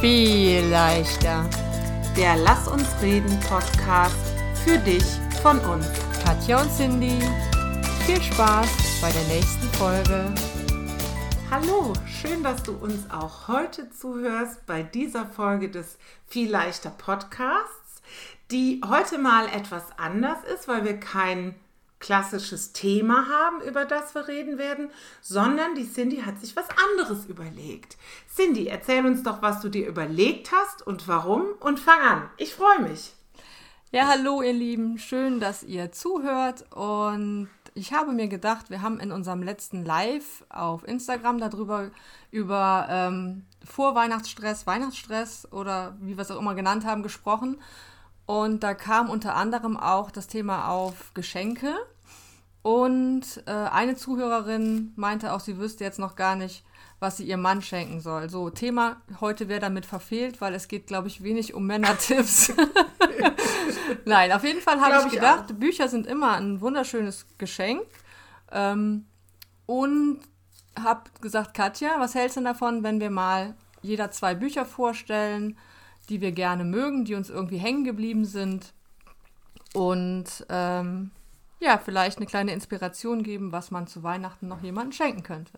Viel leichter. Der Lass uns reden Podcast für dich von uns. Katja und Cindy. Viel Spaß bei der nächsten Folge. Hallo, schön, dass du uns auch heute zuhörst bei dieser Folge des Viel leichter Podcasts, die heute mal etwas anders ist, weil wir kein klassisches Thema haben, über das wir reden werden, sondern die Cindy hat sich was anderes überlegt. Cindy, erzähl uns doch, was du dir überlegt hast und warum und fang an. Ich freue mich. Ja, hallo ihr Lieben, schön, dass ihr zuhört und ich habe mir gedacht, wir haben in unserem letzten Live auf Instagram darüber über ähm, Vorweihnachtsstress, Weihnachtsstress oder wie wir es auch immer genannt haben, gesprochen. Und da kam unter anderem auch das Thema auf Geschenke. Und äh, eine Zuhörerin meinte auch, sie wüsste jetzt noch gar nicht, was sie ihrem Mann schenken soll. So, Thema heute wäre damit verfehlt, weil es geht, glaube ich, wenig um Männertipps. Nein, auf jeden Fall habe ich, ich gedacht, auch. Bücher sind immer ein wunderschönes Geschenk. Ähm, und habe gesagt, Katja, was hältst du davon, wenn wir mal jeder zwei Bücher vorstellen? Die wir gerne mögen, die uns irgendwie hängen geblieben sind. Und ähm, ja, vielleicht eine kleine Inspiration geben, was man zu Weihnachten noch jemandem schenken könnte.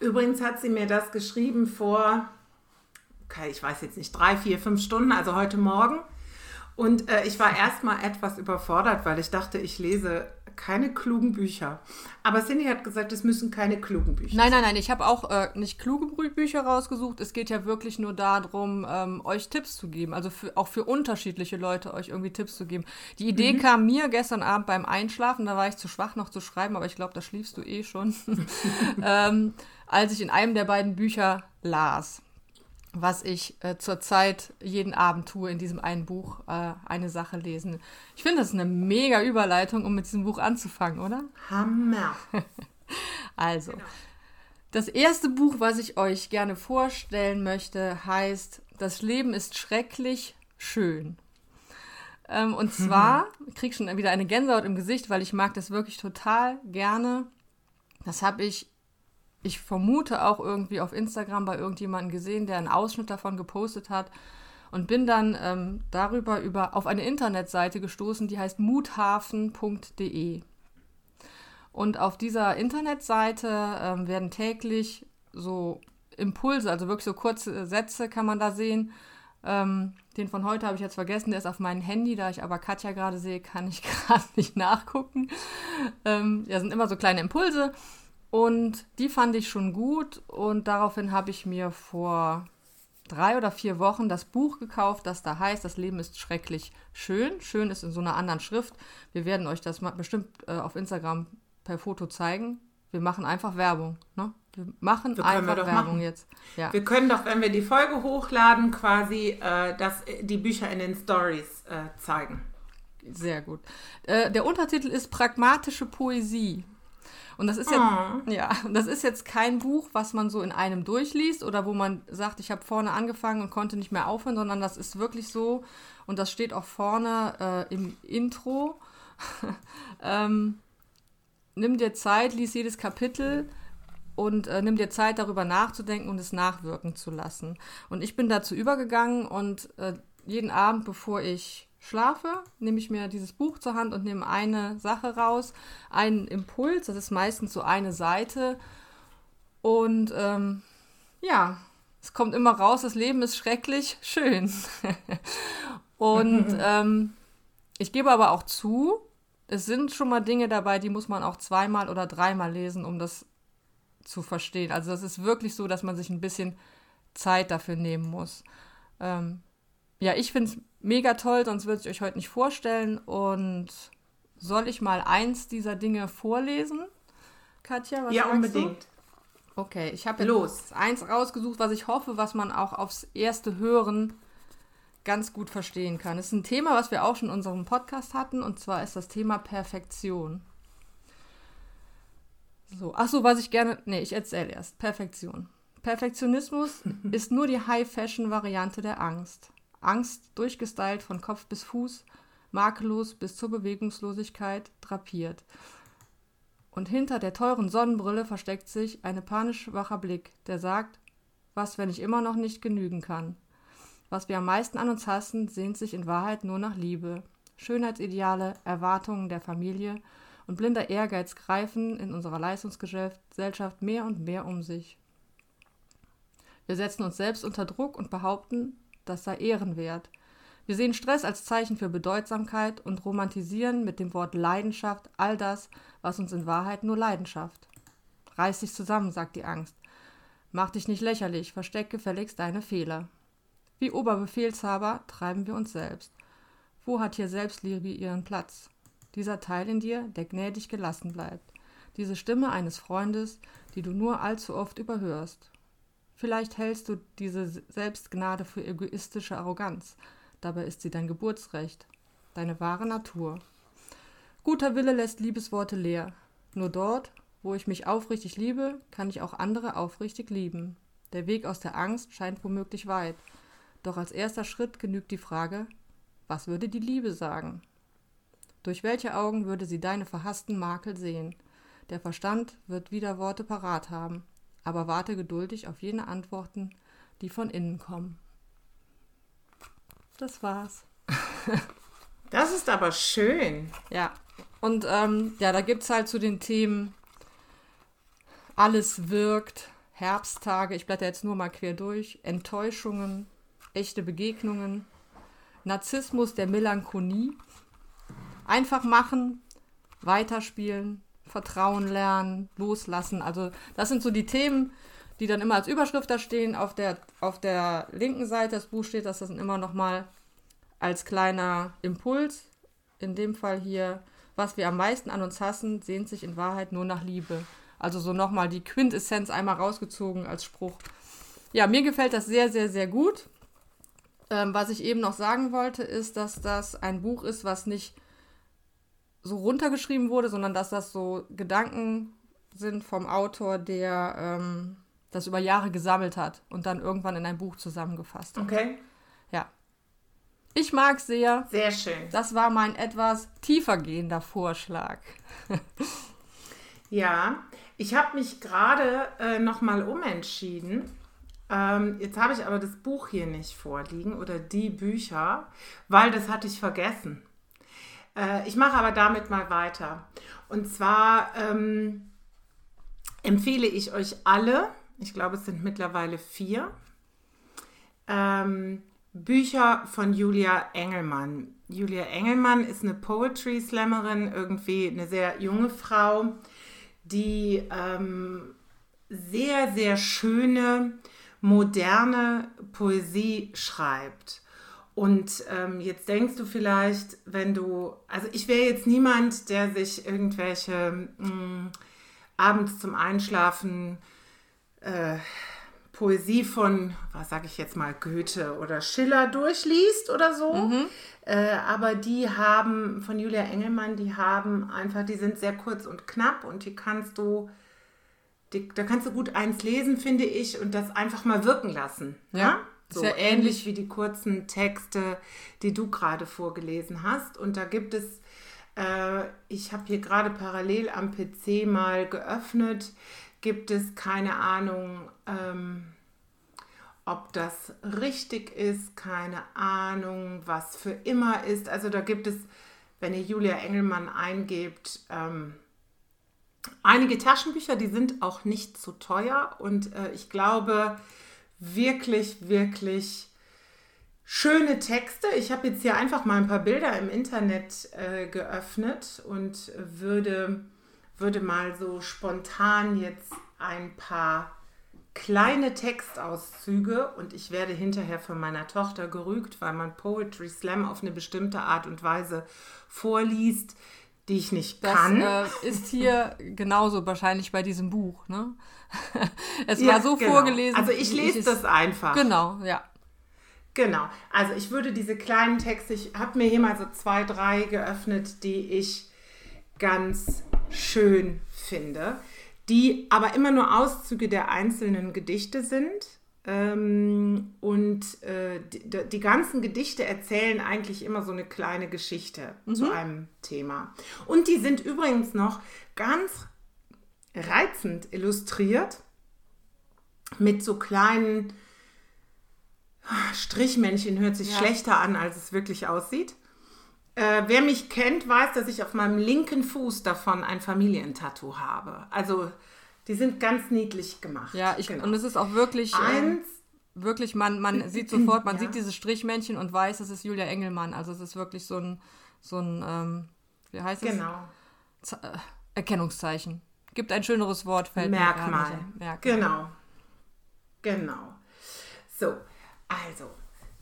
Übrigens hat sie mir das geschrieben vor, okay, ich weiß jetzt nicht, drei, vier, fünf Stunden, also heute Morgen. Und äh, ich war erstmal etwas überfordert, weil ich dachte, ich lese keine klugen Bücher. Aber Cindy hat gesagt, es müssen keine klugen Bücher Nein, nein, nein, ich habe auch äh, nicht kluge Bücher rausgesucht. Es geht ja wirklich nur darum, ähm, euch Tipps zu geben. Also für, auch für unterschiedliche Leute euch irgendwie Tipps zu geben. Die Idee mhm. kam mir gestern Abend beim Einschlafen, da war ich zu schwach noch zu schreiben, aber ich glaube, da schliefst du eh schon. ähm, als ich in einem der beiden Bücher las was ich äh, zurzeit jeden Abend tue in diesem einen Buch, äh, eine Sache lesen. Ich finde, das ist eine mega Überleitung, um mit diesem Buch anzufangen, oder? Hammer. also, genau. das erste Buch, was ich euch gerne vorstellen möchte, heißt Das Leben ist schrecklich schön. Ähm, und zwar, ich kriege schon wieder eine Gänsehaut im Gesicht, weil ich mag das wirklich total gerne. Das habe ich ich vermute auch irgendwie auf Instagram bei irgendjemandem gesehen, der einen Ausschnitt davon gepostet hat und bin dann ähm, darüber über auf eine Internetseite gestoßen, die heißt muthafen.de. Und auf dieser Internetseite ähm, werden täglich so Impulse, also wirklich so kurze Sätze kann man da sehen. Ähm, den von heute habe ich jetzt vergessen, der ist auf meinem Handy, da ich aber Katja gerade sehe, kann ich gerade nicht nachgucken. Ähm, ja, sind immer so kleine Impulse und die fand ich schon gut und daraufhin habe ich mir vor drei oder vier Wochen das Buch gekauft, das da heißt, das Leben ist schrecklich schön. Schön ist in so einer anderen Schrift. Wir werden euch das bestimmt äh, auf Instagram per Foto zeigen. Wir machen einfach Werbung. Ne? Wir machen wir einfach wir Werbung machen. jetzt. Ja. Wir können doch, wenn wir die Folge hochladen, quasi äh, das, die Bücher in den Stories äh, zeigen. Sehr gut. Äh, der Untertitel ist Pragmatische Poesie. Und das ist jetzt, oh. ja, das ist jetzt kein Buch, was man so in einem durchliest oder wo man sagt, ich habe vorne angefangen und konnte nicht mehr aufhören, sondern das ist wirklich so, und das steht auch vorne äh, im Intro. ähm, nimm dir Zeit, lies jedes Kapitel und äh, nimm dir Zeit, darüber nachzudenken und es nachwirken zu lassen. Und ich bin dazu übergegangen und äh, jeden Abend, bevor ich schlafe, nehme ich mir dieses Buch zur Hand und nehme eine Sache raus, einen Impuls, das ist meistens so eine Seite. Und ähm, ja, es kommt immer raus, das Leben ist schrecklich schön. und ähm, ich gebe aber auch zu, es sind schon mal Dinge dabei, die muss man auch zweimal oder dreimal lesen, um das zu verstehen. Also das ist wirklich so, dass man sich ein bisschen Zeit dafür nehmen muss. Ähm, ja, ich finde es mega toll, sonst würde ich euch heute nicht vorstellen. Und soll ich mal eins dieser Dinge vorlesen? Katja, was Ja, unbedingt. Du? Okay, ich habe jetzt eins rausgesucht, was ich hoffe, was man auch aufs erste Hören ganz gut verstehen kann. Es ist ein Thema, was wir auch schon in unserem Podcast hatten, und zwar ist das Thema Perfektion. So, ach so, was ich gerne, nee, ich erzähle erst. Perfektion. Perfektionismus ist nur die High-Fashion-Variante der Angst. Angst durchgestylt von Kopf bis Fuß, makellos bis zur Bewegungslosigkeit drapiert. Und hinter der teuren Sonnenbrille versteckt sich ein panisch wacher Blick, der sagt, was, wenn ich immer noch nicht genügen kann? Was wir am meisten an uns hassen, sehnt sich in Wahrheit nur nach Liebe. Schönheitsideale, Erwartungen der Familie und blinder Ehrgeiz greifen in unserer Leistungsgesellschaft mehr und mehr um sich. Wir setzen uns selbst unter Druck und behaupten, das sei ehrenwert. Wir sehen Stress als Zeichen für Bedeutsamkeit und romantisieren mit dem Wort Leidenschaft all das, was uns in Wahrheit nur Leidenschaft. Reiß dich zusammen, sagt die Angst. Mach dich nicht lächerlich, versteck gefälligst deine Fehler. Wie Oberbefehlshaber treiben wir uns selbst. Wo hat hier Selbstliebe ihren Platz? Dieser Teil in dir, der gnädig gelassen bleibt. Diese Stimme eines Freundes, die du nur allzu oft überhörst. Vielleicht hältst du diese Selbstgnade für egoistische Arroganz, dabei ist sie dein Geburtsrecht, deine wahre Natur. Guter Wille lässt Liebesworte leer. Nur dort, wo ich mich aufrichtig liebe, kann ich auch andere aufrichtig lieben. Der Weg aus der Angst scheint womöglich weit. Doch als erster Schritt genügt die Frage, was würde die Liebe sagen? Durch welche Augen würde sie deine verhassten Makel sehen? Der Verstand wird wieder Worte parat haben aber warte geduldig auf jene Antworten, die von innen kommen. Das war's. das ist aber schön. Ja. Und ähm, ja, da gibt es halt zu den Themen Alles wirkt, Herbsttage, ich blätter jetzt nur mal quer durch, Enttäuschungen, echte Begegnungen, Narzissmus der Melancholie, einfach machen, weiterspielen, Vertrauen lernen, loslassen. Also das sind so die Themen, die dann immer als Überschrift da stehen. Auf der, auf der linken Seite des Buchs steht das dann immer nochmal als kleiner Impuls. In dem Fall hier, was wir am meisten an uns hassen, sehnt sich in Wahrheit nur nach Liebe. Also so nochmal die Quintessenz einmal rausgezogen als Spruch. Ja, mir gefällt das sehr, sehr, sehr gut. Ähm, was ich eben noch sagen wollte, ist, dass das ein Buch ist, was nicht so runtergeschrieben wurde, sondern dass das so Gedanken sind vom Autor, der ähm, das über Jahre gesammelt hat und dann irgendwann in ein Buch zusammengefasst hat. Okay. Ja. Ich mag sehr. Sehr schön. Das war mein etwas tiefer gehender Vorschlag. ja, ich habe mich gerade äh, nochmal umentschieden. Ähm, jetzt habe ich aber das Buch hier nicht vorliegen oder die Bücher, weil das hatte ich vergessen. Äh, ich mache aber damit mal weiter. Und zwar ähm, empfehle ich euch alle, ich glaube es sind mittlerweile vier, ähm, Bücher von Julia Engelmann. Julia Engelmann ist eine Poetry Slammerin, irgendwie eine sehr junge Frau, die ähm, sehr, sehr schöne, moderne Poesie schreibt. Und ähm, jetzt denkst du vielleicht, wenn du, also ich wäre jetzt niemand, der sich irgendwelche mh, mm, abends zum Einschlafen äh, Poesie von, was sage ich jetzt mal, Goethe oder Schiller durchliest oder so. Mhm. Äh, aber die haben, von Julia Engelmann, die haben einfach, die sind sehr kurz und knapp und die kannst du, die, da kannst du gut eins lesen, finde ich, und das einfach mal wirken lassen. ja? ja? So ja ähnlich wie die kurzen Texte, die du gerade vorgelesen hast. Und da gibt es, äh, ich habe hier gerade parallel am PC mal geöffnet, gibt es keine Ahnung, ähm, ob das richtig ist, keine Ahnung, was für immer ist. Also da gibt es, wenn ihr Julia Engelmann eingebt, ähm, einige Taschenbücher, die sind auch nicht zu teuer und äh, ich glaube, wirklich, wirklich schöne Texte. Ich habe jetzt hier einfach mal ein paar Bilder im Internet äh, geöffnet und würde, würde mal so spontan jetzt ein paar kleine Textauszüge und ich werde hinterher von meiner Tochter gerügt, weil man Poetry Slam auf eine bestimmte Art und Weise vorliest, die ich nicht das, kann. Äh, ist hier genauso wahrscheinlich bei diesem Buch. Ne? es ja, war so genau. vorgelesen. Also ich lese das einfach. Genau, ja. Genau. Also ich würde diese kleinen Texte, ich habe mir hier mal so zwei, drei geöffnet, die ich ganz schön finde, die aber immer nur Auszüge der einzelnen Gedichte sind. Ähm, und äh, die, die, ganzen Gedichte erzählen eigentlich immer so eine kleine Geschichte mhm. zu einem Thema. Und die sind übrigens noch ganz reizend illustriert. mit so kleinen Strichmännchen, hört sich ja. schlechter an, als es wirklich aussieht. Äh, wer mich kennt, weiß, dass ich auf meinem linken Fuß davon ein Familientattoo habe. Also die sind ganz niedlich gemacht. Ja, ich, genau. und es ist auch wirklich. Ähm, Eins. Äh, wirklich, man, man sieht sofort, man ja. sieht dieses Strichmännchen und weiß, es ist Julia Engelmann. Also es ist wirklich so ein, so ein ähm, wie heißt es? Genau. Z äh, Erkennungszeichen. Gibt ein schöneres Wort, fällt Merkmal. Merkmal. Genau. Genau. So, also,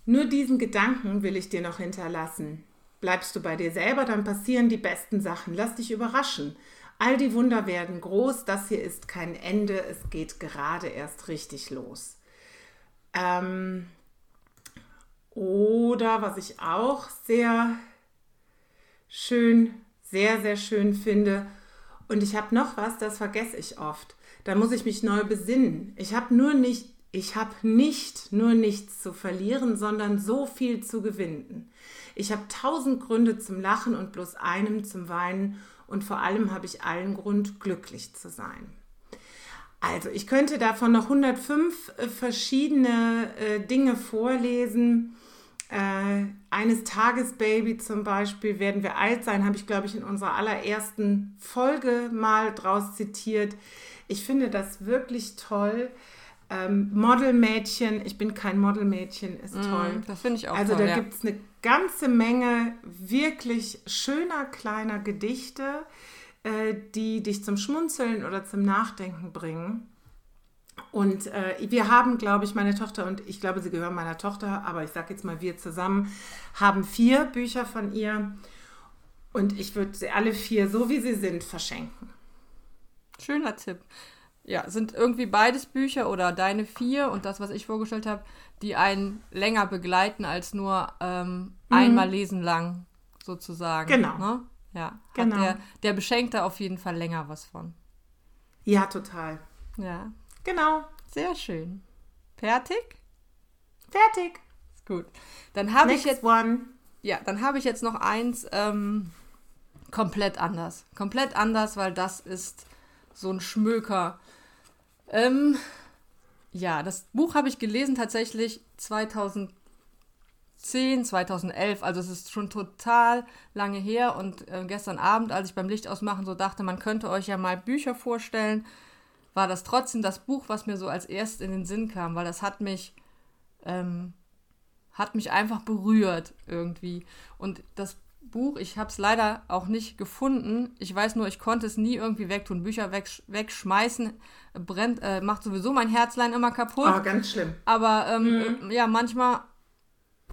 nur diesen Gedanken will ich dir noch hinterlassen. Bleibst du bei dir selber, dann passieren die besten Sachen. Lass dich überraschen. All die Wunder werden groß. Das hier ist kein Ende. Es geht gerade erst richtig los. Ähm, oder was ich auch sehr schön, sehr, sehr schön finde. Und ich habe noch was, das vergesse ich oft. Da muss ich mich neu besinnen. Ich habe nur nicht, ich habe nicht nur nichts zu verlieren, sondern so viel zu gewinnen. Ich habe tausend Gründe zum Lachen und bloß einem zum Weinen und vor allem habe ich allen Grund, glücklich zu sein. Also, ich könnte davon noch 105 äh, verschiedene äh, Dinge vorlesen. Äh, eines Tages Baby zum Beispiel, werden wir alt sein, habe ich, glaube ich, in unserer allerersten Folge mal draus zitiert. Ich finde das wirklich toll. Ähm, Modelmädchen, ich bin kein Modelmädchen, ist mm, toll. Das finde ich auch Also toll, da ja. gibt es eine ganze Menge wirklich schöner kleiner Gedichte, äh, die dich zum Schmunzeln oder zum Nachdenken bringen. Und äh, wir haben, glaube ich, meine Tochter und ich glaube, sie gehören meiner Tochter, aber ich sage jetzt mal, wir zusammen haben vier Bücher von ihr. Und ich würde sie alle vier, so wie sie sind, verschenken. Schöner Tipp. Ja, sind irgendwie beides Bücher oder deine vier und das, was ich vorgestellt habe, die einen länger begleiten als nur ähm, mhm. einmal lesen lang, sozusagen. Genau. Ne? Ja, genau. der, der Beschenkte auf jeden Fall länger was von. Ja, total. Ja. Genau. Sehr schön. Fertig? Fertig. Ist gut. Dann habe ich jetzt. One. Ja, dann habe ich jetzt noch eins ähm, komplett anders. Komplett anders, weil das ist so ein Schmöker. Ähm, ja, das Buch habe ich gelesen tatsächlich 2010, 2011. Also es ist schon total lange her. Und äh, gestern Abend, als ich beim Licht ausmachen so dachte, man könnte euch ja mal Bücher vorstellen, war das trotzdem das Buch, was mir so als erstes in den Sinn kam, weil das hat mich, ähm, hat mich einfach berührt irgendwie. Und das Buch. Ich habe es leider auch nicht gefunden. Ich weiß nur, ich konnte es nie irgendwie wegtun. Bücher wegsch wegschmeißen brennt, äh, macht sowieso mein Herzlein immer kaputt. Ah, ganz schlimm. Aber ähm, mhm. ja, manchmal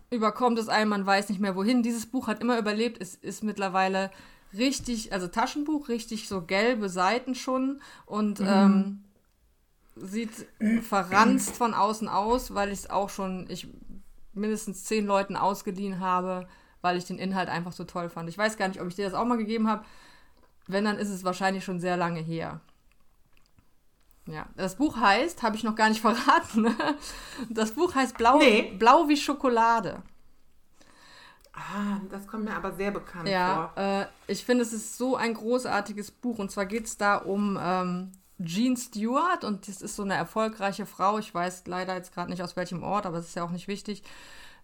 überkommt es einem, man weiß nicht mehr wohin. Dieses Buch hat immer überlebt. Es ist mittlerweile richtig, also Taschenbuch, richtig so gelbe Seiten schon und mhm. ähm, sieht verranzt von außen aus, weil ich es auch schon ich mindestens zehn Leuten ausgeliehen habe weil ich den Inhalt einfach so toll fand. Ich weiß gar nicht, ob ich dir das auch mal gegeben habe. Wenn, dann ist es wahrscheinlich schon sehr lange her. Ja, das Buch heißt, habe ich noch gar nicht verraten. Ne? Das Buch heißt Blau, nee. Blau wie Schokolade. Ah, das kommt mir aber sehr bekannt ja, vor. Ja, äh, ich finde, es ist so ein großartiges Buch. Und zwar geht es da um ähm, Jean Stewart. Und das ist so eine erfolgreiche Frau. Ich weiß leider jetzt gerade nicht aus welchem Ort, aber es ist ja auch nicht wichtig.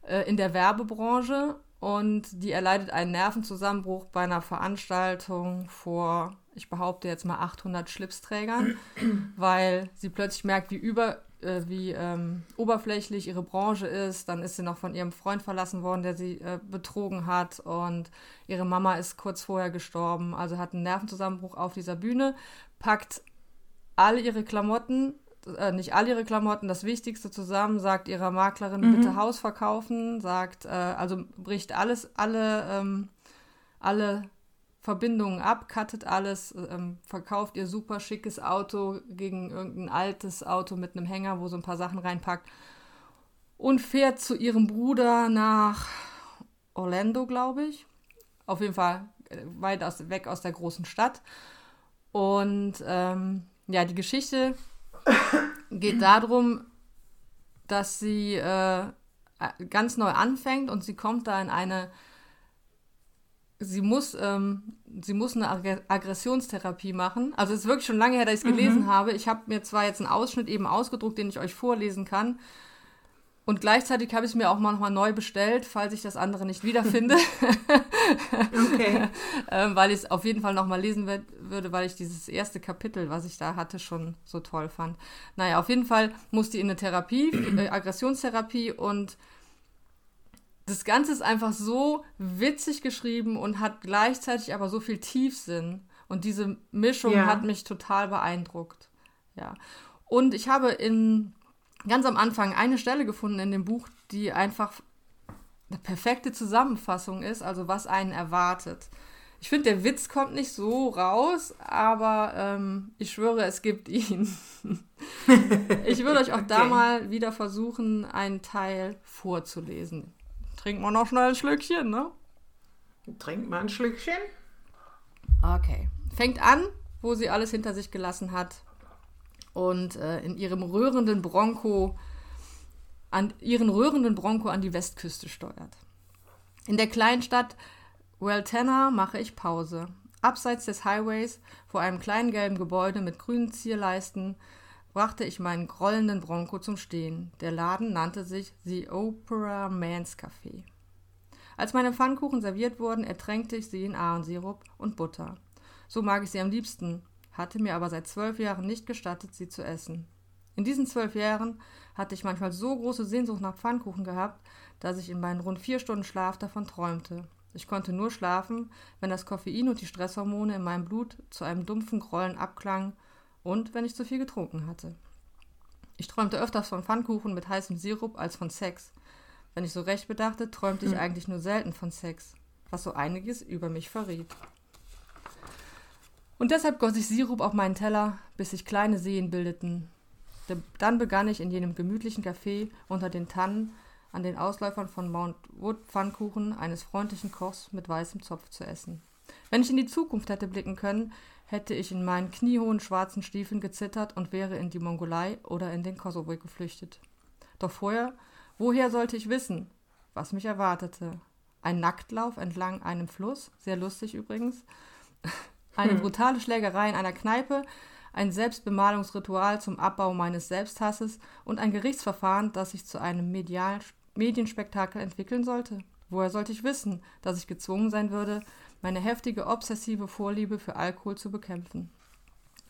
Äh, in der Werbebranche und die erleidet einen Nervenzusammenbruch bei einer Veranstaltung vor, ich behaupte jetzt mal 800 Schlipsträgern, weil sie plötzlich merkt, wie über äh, wie ähm, oberflächlich ihre Branche ist. Dann ist sie noch von ihrem Freund verlassen worden, der sie äh, betrogen hat und ihre Mama ist kurz vorher gestorben. Also hat einen Nervenzusammenbruch auf dieser Bühne, packt alle ihre Klamotten äh, nicht all ihre Klamotten, das Wichtigste zusammen, sagt ihrer Maklerin, mhm. bitte Haus verkaufen, sagt, äh, also bricht alles, alle, ähm, alle Verbindungen ab, cuttet alles, ähm, verkauft ihr super schickes Auto gegen irgendein altes Auto mit einem Hänger, wo so ein paar Sachen reinpackt und fährt zu ihrem Bruder nach Orlando, glaube ich. Auf jeden Fall äh, weit aus, weg aus der großen Stadt. Und ähm, ja, die Geschichte geht darum, dass sie äh, ganz neu anfängt und sie kommt da in eine sie muss, ähm, sie muss eine Ag Aggressionstherapie machen. Also es ist wirklich schon lange her, dass ich es gelesen mhm. habe. Ich habe mir zwar jetzt einen Ausschnitt eben ausgedruckt, den ich euch vorlesen kann. Und gleichzeitig habe ich es mir auch mal nochmal neu bestellt, falls ich das andere nicht wiederfinde. okay. ähm, weil ich es auf jeden Fall nochmal lesen würde, weil ich dieses erste Kapitel, was ich da hatte, schon so toll fand. Naja, auf jeden Fall musste die in eine Therapie, äh, Aggressionstherapie und das Ganze ist einfach so witzig geschrieben und hat gleichzeitig aber so viel Tiefsinn. Und diese Mischung ja. hat mich total beeindruckt. Ja. Und ich habe in ganz am Anfang eine Stelle gefunden in dem Buch, die einfach eine perfekte Zusammenfassung ist, also was einen erwartet. Ich finde, der Witz kommt nicht so raus, aber ähm, ich schwöre, es gibt ihn. ich würde euch auch okay. da mal wieder versuchen, einen Teil vorzulesen. Trinkt man noch schnell ein Schlückchen, ne? Trinkt man ein Schlückchen? Okay. Fängt an, wo sie alles hinter sich gelassen hat und äh, in ihrem rührenden Bronco an ihren rührenden Bronco an die Westküste steuert. In der Kleinstadt Weltenna mache ich Pause. Abseits des Highways, vor einem kleinen gelben Gebäude mit grünen Zierleisten, brachte ich meinen grollenden Bronco zum Stehen. Der Laden nannte sich The Opera Man's Café. Als meine Pfannkuchen serviert wurden, ertränkte ich sie in Ahornsirup und Butter. So mag ich sie am liebsten, hatte mir aber seit zwölf Jahren nicht gestattet, sie zu essen. In diesen zwölf Jahren hatte ich manchmal so große Sehnsucht nach Pfannkuchen gehabt, dass ich in meinen rund vier Stunden Schlaf davon träumte. Ich konnte nur schlafen, wenn das Koffein und die Stresshormone in meinem Blut zu einem dumpfen Grollen abklangen und wenn ich zu viel getrunken hatte. Ich träumte öfters von Pfannkuchen mit heißem Sirup als von Sex. Wenn ich so recht bedachte, träumte ich hm. eigentlich nur selten von Sex, was so einiges über mich verriet. Und deshalb goss ich Sirup auf meinen Teller, bis sich kleine Seen bildeten. Dann begann ich in jenem gemütlichen Café unter den Tannen an den Ausläufern von Mount Wood Pfannkuchen eines freundlichen Kochs mit weißem Zopf zu essen. Wenn ich in die Zukunft hätte blicken können, hätte ich in meinen kniehohen schwarzen Stiefeln gezittert und wäre in die Mongolei oder in den Kosovo geflüchtet. Doch vorher, woher sollte ich wissen, was mich erwartete? Ein Nacktlauf entlang einem Fluss, sehr lustig übrigens, eine hm. brutale Schlägerei in einer Kneipe, ein Selbstbemalungsritual zum Abbau meines Selbsthasses und ein Gerichtsverfahren, das sich zu einem Medial Medienspektakel entwickeln sollte. Woher sollte ich wissen, dass ich gezwungen sein würde, meine heftige obsessive Vorliebe für Alkohol zu bekämpfen.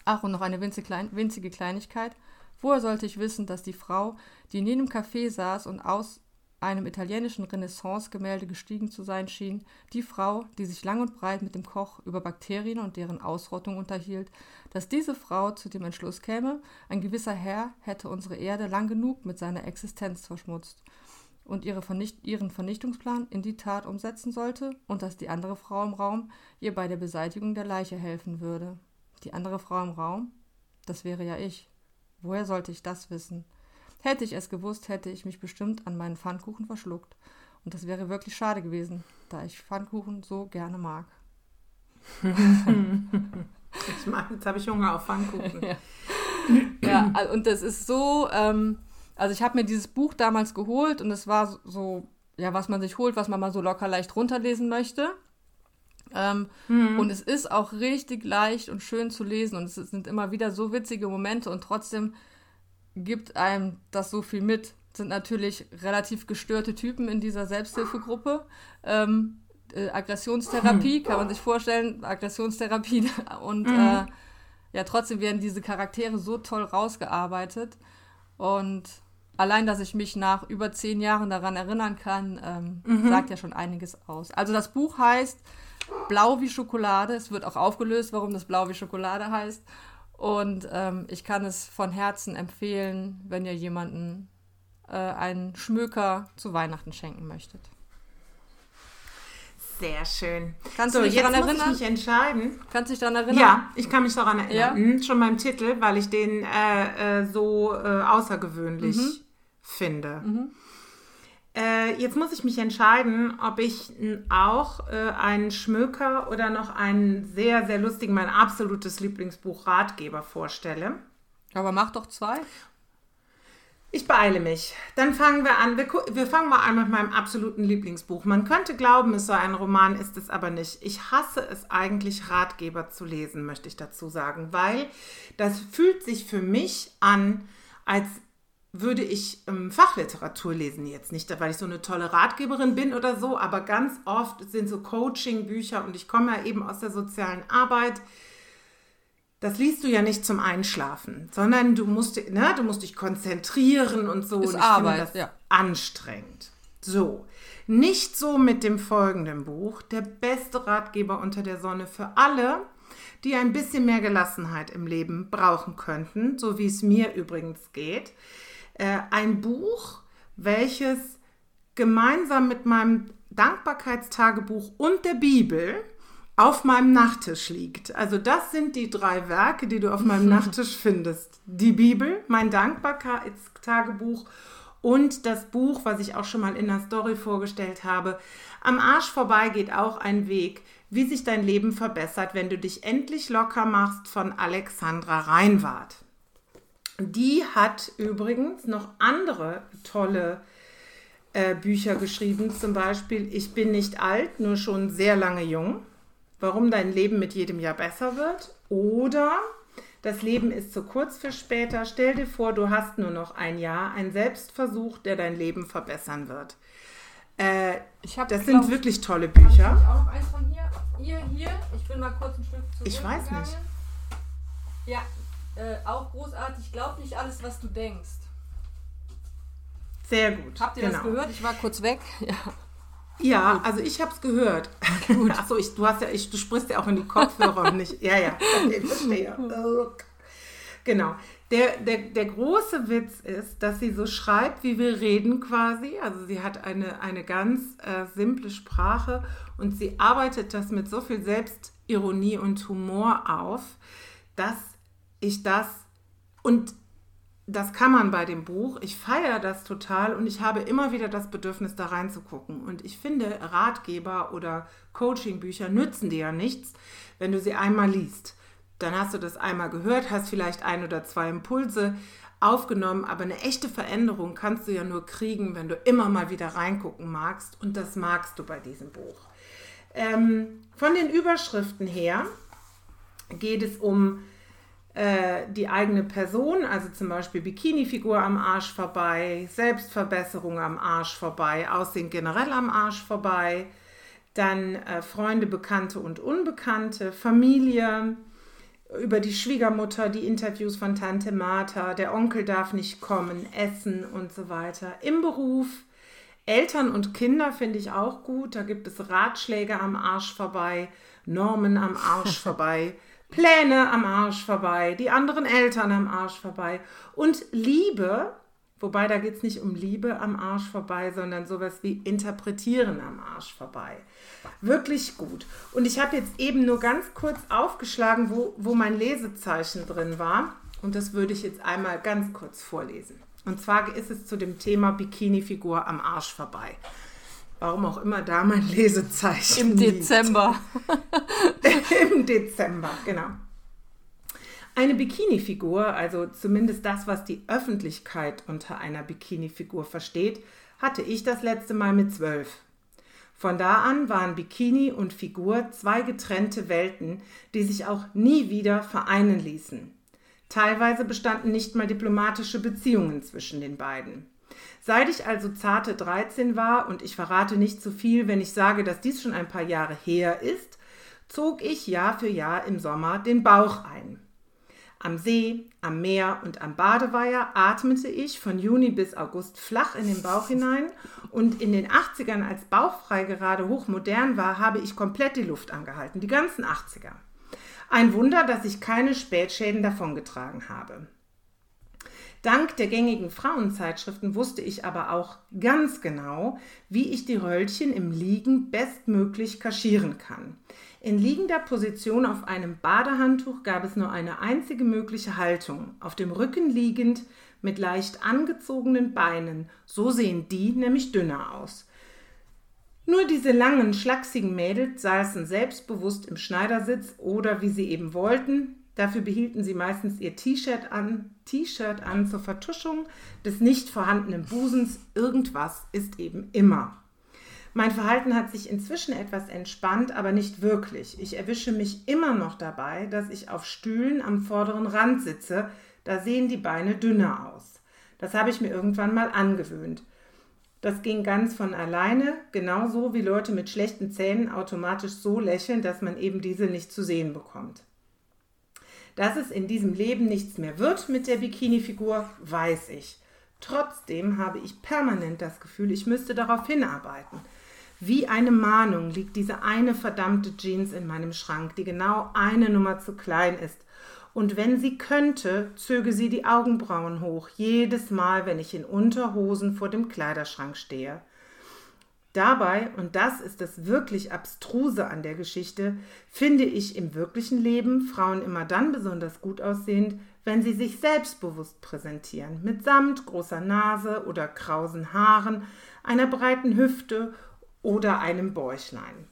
Ach, und noch eine winzige Kleinigkeit. Woher sollte ich wissen, dass die Frau, die in jenem Café saß und aus einem italienischen Renaissance-Gemälde gestiegen zu sein schien, die Frau, die sich lang und breit mit dem Koch über Bakterien und deren Ausrottung unterhielt, dass diese Frau zu dem Entschluss käme, ein gewisser Herr hätte unsere Erde lang genug mit seiner Existenz verschmutzt und ihre Vernicht ihren Vernichtungsplan in die Tat umsetzen sollte und dass die andere Frau im Raum ihr bei der Beseitigung der Leiche helfen würde. Die andere Frau im Raum? Das wäre ja ich. Woher sollte ich das wissen? Hätte ich es gewusst, hätte ich mich bestimmt an meinen Pfannkuchen verschluckt. Und das wäre wirklich schade gewesen, da ich Pfannkuchen so gerne mag. ich mag, jetzt habe ich Hunger auf Pfannkuchen. ja. ja, und das ist so, ähm, also ich habe mir dieses Buch damals geholt und es war so, ja, was man sich holt, was man mal so locker leicht runterlesen möchte. Ähm, mhm. Und es ist auch richtig leicht und schön zu lesen und es sind immer wieder so witzige Momente und trotzdem gibt einem das so viel mit. Sind natürlich relativ gestörte Typen in dieser Selbsthilfegruppe. Ähm, äh, Aggressionstherapie, kann man sich vorstellen, Aggressionstherapie und mhm. äh, ja, trotzdem werden diese Charaktere so toll rausgearbeitet und allein, dass ich mich nach über zehn Jahren daran erinnern kann, ähm, mhm. sagt ja schon einiges aus. Also das Buch heißt Blau wie Schokolade. Es wird auch aufgelöst, warum das Blau wie Schokolade heißt. Und ähm, ich kann es von Herzen empfehlen, wenn ihr jemanden äh, einen Schmöker zu Weihnachten schenken möchtet. Sehr schön. Kannst so, du dich daran erinnern? Ich mich entscheiden. Kannst du dich daran erinnern? Ja, ich kann mich daran erinnern. Ja? Mhm, schon beim Titel, weil ich den äh, äh, so äh, außergewöhnlich mhm. finde. Mhm. Äh, jetzt muss ich mich entscheiden, ob ich auch äh, einen Schmöker oder noch einen sehr, sehr lustigen, mein absolutes Lieblingsbuch Ratgeber vorstelle. Aber mach doch zwei. Ich beeile mich. Dann fangen wir an. Wir, wir, fangen mal an mit meinem absoluten Lieblingsbuch. Man könnte glauben, es sei ein Roman, ist es aber nicht. Ich hasse es eigentlich, Ratgeber zu lesen, möchte ich dazu sagen, weil das fühlt sich für mich an, als würde ich ähm, Fachliteratur lesen jetzt. Nicht, weil ich so eine tolle Ratgeberin bin oder so, aber ganz oft sind so Coaching-Bücher und ich komme ja eben aus der sozialen Arbeit das liest du ja nicht zum Einschlafen, sondern du musst, ne, du musst dich konzentrieren und so. Ist und ich Arbeit, das ja. anstrengend. So, nicht so mit dem folgenden Buch, der beste Ratgeber unter der Sonne für alle, die ein bisschen mehr Gelassenheit im Leben brauchen könnten, so wie es mir übrigens geht. Äh, ein Buch, welches gemeinsam mit meinem Dankbarkeitstagebuch und der Bibel auf meinem Nachttisch liegt. Also das sind die drei Werke, die du auf meinem Nachttisch findest. Die Bibel, mein Dankbarkeitstagebuch und das Buch, was ich auch schon mal in der Story vorgestellt habe. Am Arsch vorbei geht auch ein Weg, wie sich dein Leben verbessert, wenn du dich endlich locker machst von Alexandra Reinwart. Die hat übrigens noch andere tolle äh, Bücher geschrieben, zum Beispiel Ich bin nicht alt, nur schon sehr lange jung warum dein Leben mit jedem Jahr besser wird. Oder das Leben ist zu kurz für später. Stell dir vor, du hast nur noch ein Jahr, ein Selbstversuch, der dein Leben verbessern wird. Äh, hab, das sind wirklich tolle Bücher. Ich auch noch eins von hier. Hier, hier. Ich bin mal kurz ein Stück zurück. Ich weiß gegangen. nicht. Ja, äh, auch großartig. Glaub nicht alles, was du denkst. Sehr gut. Habt ihr genau. das gehört? Ich war kurz weg. Ja. Ja, also ich habe es gehört. Gut. Achso, ich, du hast ja, ich, du sprichst ja auch in die Kopfhörer und nicht. Ja, ja, okay, verstehe. Genau. Der, der, der große Witz ist, dass sie so schreibt, wie wir reden quasi. Also sie hat eine, eine ganz äh, simple Sprache und sie arbeitet das mit so viel Selbstironie und Humor auf, dass ich das und das kann man bei dem Buch. Ich feiere das total und ich habe immer wieder das Bedürfnis, da reinzugucken. Und ich finde, Ratgeber oder Coachingbücher nützen dir ja nichts, wenn du sie einmal liest. Dann hast du das einmal gehört, hast vielleicht ein oder zwei Impulse aufgenommen, aber eine echte Veränderung kannst du ja nur kriegen, wenn du immer mal wieder reingucken magst. Und das magst du bei diesem Buch. Ähm, von den Überschriften her geht es um äh, die eigene Person, also zum Beispiel Bikini-Figur am Arsch vorbei, Selbstverbesserung am Arsch vorbei, Aussehen generell am Arsch vorbei, dann äh, Freunde, Bekannte und Unbekannte, Familie, über die Schwiegermutter, die Interviews von Tante Martha, der Onkel darf nicht kommen, Essen und so weiter. Im Beruf, Eltern und Kinder finde ich auch gut. Da gibt es Ratschläge am Arsch vorbei, Normen am Arsch vorbei. Pläne am Arsch vorbei, die anderen Eltern am Arsch vorbei und Liebe, wobei da geht es nicht um Liebe am Arsch vorbei, sondern sowas wie Interpretieren am Arsch vorbei. Wirklich gut. Und ich habe jetzt eben nur ganz kurz aufgeschlagen, wo, wo mein Lesezeichen drin war. Und das würde ich jetzt einmal ganz kurz vorlesen. Und zwar ist es zu dem Thema Bikini-Figur am Arsch vorbei. Warum auch immer da mein Lesezeichen. Im Dezember. Im Dezember, genau. Eine Bikini-Figur, also zumindest das, was die Öffentlichkeit unter einer Bikini-Figur versteht, hatte ich das letzte Mal mit zwölf. Von da an waren Bikini und Figur zwei getrennte Welten, die sich auch nie wieder vereinen ließen. Teilweise bestanden nicht mal diplomatische Beziehungen zwischen den beiden. Seit ich also zarte 13 war, und ich verrate nicht zu viel, wenn ich sage, dass dies schon ein paar Jahre her ist, zog ich Jahr für Jahr im Sommer den Bauch ein. Am See, am Meer und am Badeweiher atmete ich von Juni bis August flach in den Bauch hinein und in den 80ern, als Bauchfrei gerade hochmodern war, habe ich komplett die Luft angehalten, die ganzen 80er. Ein Wunder, dass ich keine Spätschäden davongetragen habe. Dank der gängigen Frauenzeitschriften wusste ich aber auch ganz genau, wie ich die Röllchen im Liegen bestmöglich kaschieren kann. In liegender Position auf einem Badehandtuch gab es nur eine einzige mögliche Haltung, auf dem Rücken liegend mit leicht angezogenen Beinen, so sehen die nämlich dünner aus. Nur diese langen, schlachsigen Mädels saßen selbstbewusst im Schneidersitz oder, wie sie eben wollten, Dafür behielten sie meistens ihr T-Shirt an, T-Shirt an zur Vertuschung des nicht vorhandenen Busens. Irgendwas ist eben immer. Mein Verhalten hat sich inzwischen etwas entspannt, aber nicht wirklich. Ich erwische mich immer noch dabei, dass ich auf Stühlen am vorderen Rand sitze. Da sehen die Beine dünner aus. Das habe ich mir irgendwann mal angewöhnt. Das ging ganz von alleine, genauso wie Leute mit schlechten Zähnen automatisch so lächeln, dass man eben diese nicht zu sehen bekommt. Dass es in diesem Leben nichts mehr wird mit der Bikini-Figur, weiß ich. Trotzdem habe ich permanent das Gefühl, ich müsste darauf hinarbeiten. Wie eine Mahnung liegt diese eine verdammte Jeans in meinem Schrank, die genau eine Nummer zu klein ist. Und wenn sie könnte, zöge sie die Augenbrauen hoch, jedes Mal, wenn ich in Unterhosen vor dem Kleiderschrank stehe. Dabei, und das ist das wirklich Abstruse an der Geschichte, finde ich im wirklichen Leben Frauen immer dann besonders gut aussehend, wenn sie sich selbstbewusst präsentieren, mit Samt, großer Nase oder krausen Haaren, einer breiten Hüfte oder einem Bäuchlein.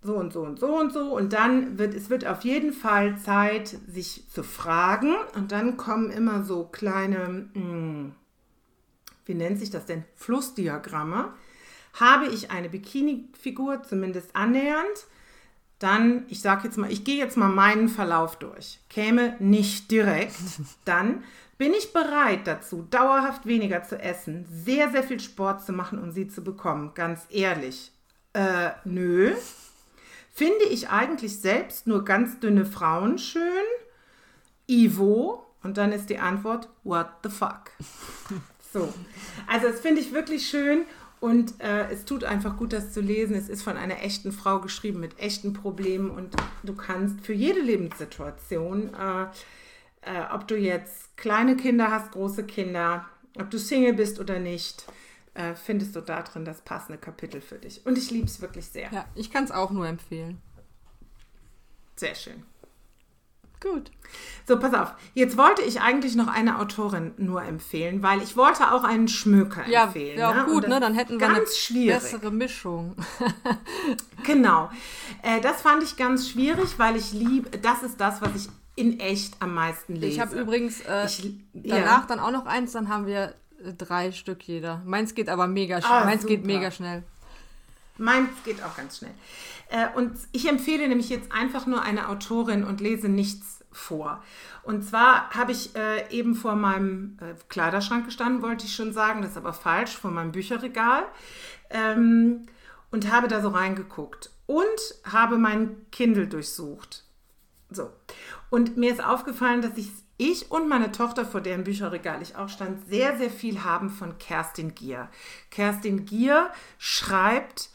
So und so und so und so. Und dann wird es wird auf jeden Fall Zeit, sich zu fragen. Und dann kommen immer so kleine, mh, hm, wie nennt sich das denn, Flussdiagramme, habe ich eine Bikini-Figur zumindest annähernd, dann, ich sage jetzt mal, ich gehe jetzt mal meinen Verlauf durch, käme nicht direkt, dann bin ich bereit dazu, dauerhaft weniger zu essen, sehr, sehr viel Sport zu machen, um sie zu bekommen, ganz ehrlich. Äh, nö. Finde ich eigentlich selbst nur ganz dünne Frauen schön? Ivo? Und dann ist die Antwort, what the fuck? So. Also das finde ich wirklich schön und äh, es tut einfach gut, das zu lesen. Es ist von einer echten Frau geschrieben mit echten Problemen und du kannst für jede Lebenssituation, äh, äh, ob du jetzt kleine Kinder hast, große Kinder, ob du Single bist oder nicht, äh, findest du da drin das passende Kapitel für dich. Und ich liebe es wirklich sehr. Ja, ich kann es auch nur empfehlen. Sehr schön. Gut. So, pass auf. Jetzt wollte ich eigentlich noch eine Autorin nur empfehlen, weil ich wollte auch einen Schmöker ja, empfehlen. Ja, auch gut, ne? Dann hätten wir eine schwierig. bessere Mischung. genau. Äh, das fand ich ganz schwierig, weil ich liebe, das ist das, was ich in echt am meisten lese. Ich habe übrigens äh, ich, danach ja. dann auch noch eins, dann haben wir äh, drei Stück jeder. Meins geht aber mega schnell. Ah, Meins super. geht mega schnell. Meins geht auch ganz schnell. Äh, und ich empfehle nämlich jetzt einfach nur eine Autorin und lese nichts vor. Und zwar habe ich äh, eben vor meinem äh, Kleiderschrank gestanden, wollte ich schon sagen, das ist aber falsch, vor meinem Bücherregal ähm, und habe da so reingeguckt und habe mein Kindle durchsucht. So. Und mir ist aufgefallen, dass ich, ich und meine Tochter, vor deren Bücherregal ich auch stand, sehr, sehr viel haben von Kerstin Gier. Kerstin Gier schreibt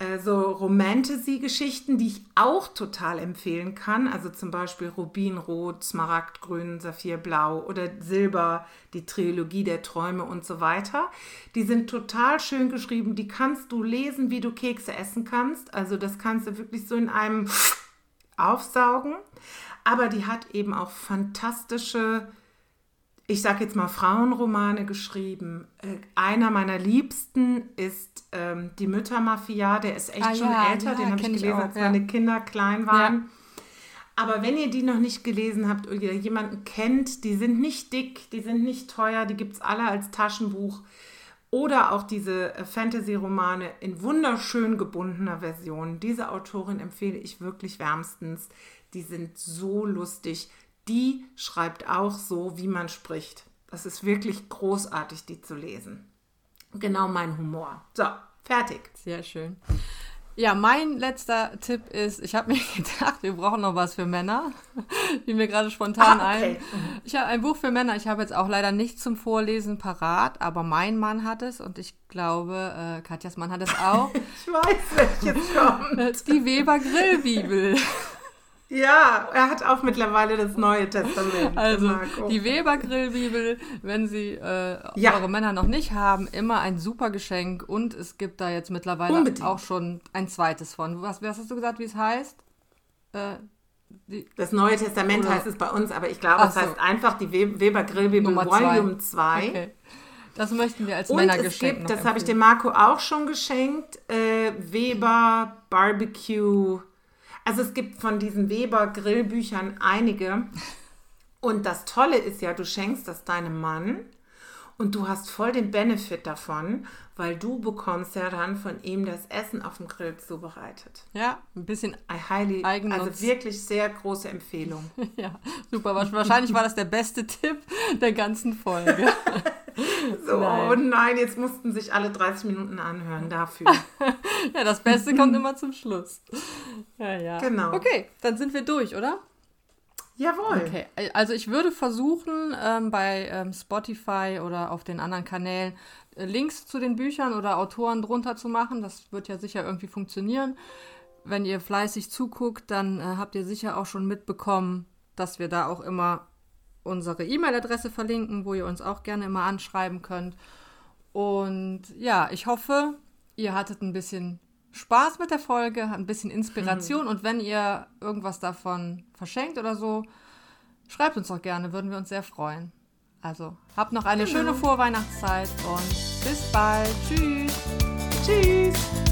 äh, so Romantasy-Geschichten, die ich auch total empfehlen kann. Also zum Beispiel Rubinrot, Smaragdgrün, Saphirblau oder Silber, die Trilogie der Träume und so weiter. Die sind total schön geschrieben. Die kannst du lesen, wie du Kekse essen kannst. Also das kannst du wirklich so in einem aufsaugen. Aber die hat eben auch fantastische ich sage jetzt mal Frauenromane geschrieben. Äh, einer meiner liebsten ist ähm, Die Müttermafia. Der ist echt ah, schon ja, älter, ja, den habe ich gelesen, auch, als ja. meine Kinder klein waren. Aber wenn ihr die noch nicht gelesen habt oder jemanden kennt, die sind nicht dick, die sind nicht teuer, die gibt es alle als Taschenbuch. Oder auch diese äh, Fantasy-Romane in wunderschön gebundener Version. Diese Autorin empfehle ich wirklich wärmstens. Die sind so lustig die schreibt auch so, wie man spricht. Das ist wirklich großartig, die zu lesen. Genau mein Humor. So, fertig. Sehr schön. Ja, mein letzter Tipp ist, ich habe mir gedacht, wir brauchen noch was für Männer. Wie mir gerade spontan ah, okay. ein. Ich habe ein Buch für Männer. Ich habe jetzt auch leider nichts zum Vorlesen parat, aber mein Mann hat es und ich glaube, äh, Katjas Mann hat es auch. ich weiß, welches kommt. Die Weber Grillbibel. Ja, er hat auch mittlerweile das Neue Testament. Also die Weber Grillbibel, wenn Sie äh, ja. eure Männer noch nicht haben, immer ein super Geschenk und es gibt da jetzt mittlerweile Unbedingt. auch schon ein zweites von. Was, was hast du gesagt, wie es heißt? Äh, die, das Neue Testament oder? heißt es bei uns, aber ich glaube, es so. heißt einfach die Weber Grillbibel Volume 2. Okay. Das möchten wir als und Männer es gibt, das habe ich dem Marco auch schon geschenkt, äh, Weber Barbecue Also es gibt von diesen Weber Grillbüchern einige. Und das Tolle ist ja, du schenkst das deinem Mann und du hast voll den Benefit davon, weil du bekommst ja dann von ihm das Essen auf dem Grill zubereitet. Ja, ein bisschen I highly, Also wirklich sehr große Empfehlung. ja, super. Wahrscheinlich war das der beste Tipp der ganzen Folge. so, nein. oh nein, jetzt mussten sich alle 30 Minuten anhören dafür. ja, das Beste kommt immer zum Schluss. Ja, ja. Genau. Okay, dann sind wir durch, oder? Jawohl. Okay, also ich würde versuchen, ähm, bei ähm, Spotify oder auf den anderen Kanälen äh, Links zu den Büchern oder Autoren drunter zu machen. Das wird ja sicher irgendwie funktionieren. Wenn ihr fleißig zuguckt, dann äh, habt ihr sicher auch schon mitbekommen, dass wir da auch immer unsere E-Mail-Adresse verlinken, wo ihr uns auch gerne immer anschreiben könnt. Und ja, ich hoffe, ihr hattet ein bisschen Spaß mit der Folge, ein bisschen Inspiration. Mhm. Und wenn ihr irgendwas davon verschenkt oder so, schreibt uns doch gerne, würden wir uns sehr freuen. Also, habt noch eine genau. schöne Vorweihnachtszeit und bis bald. Tschüss. Tschüss.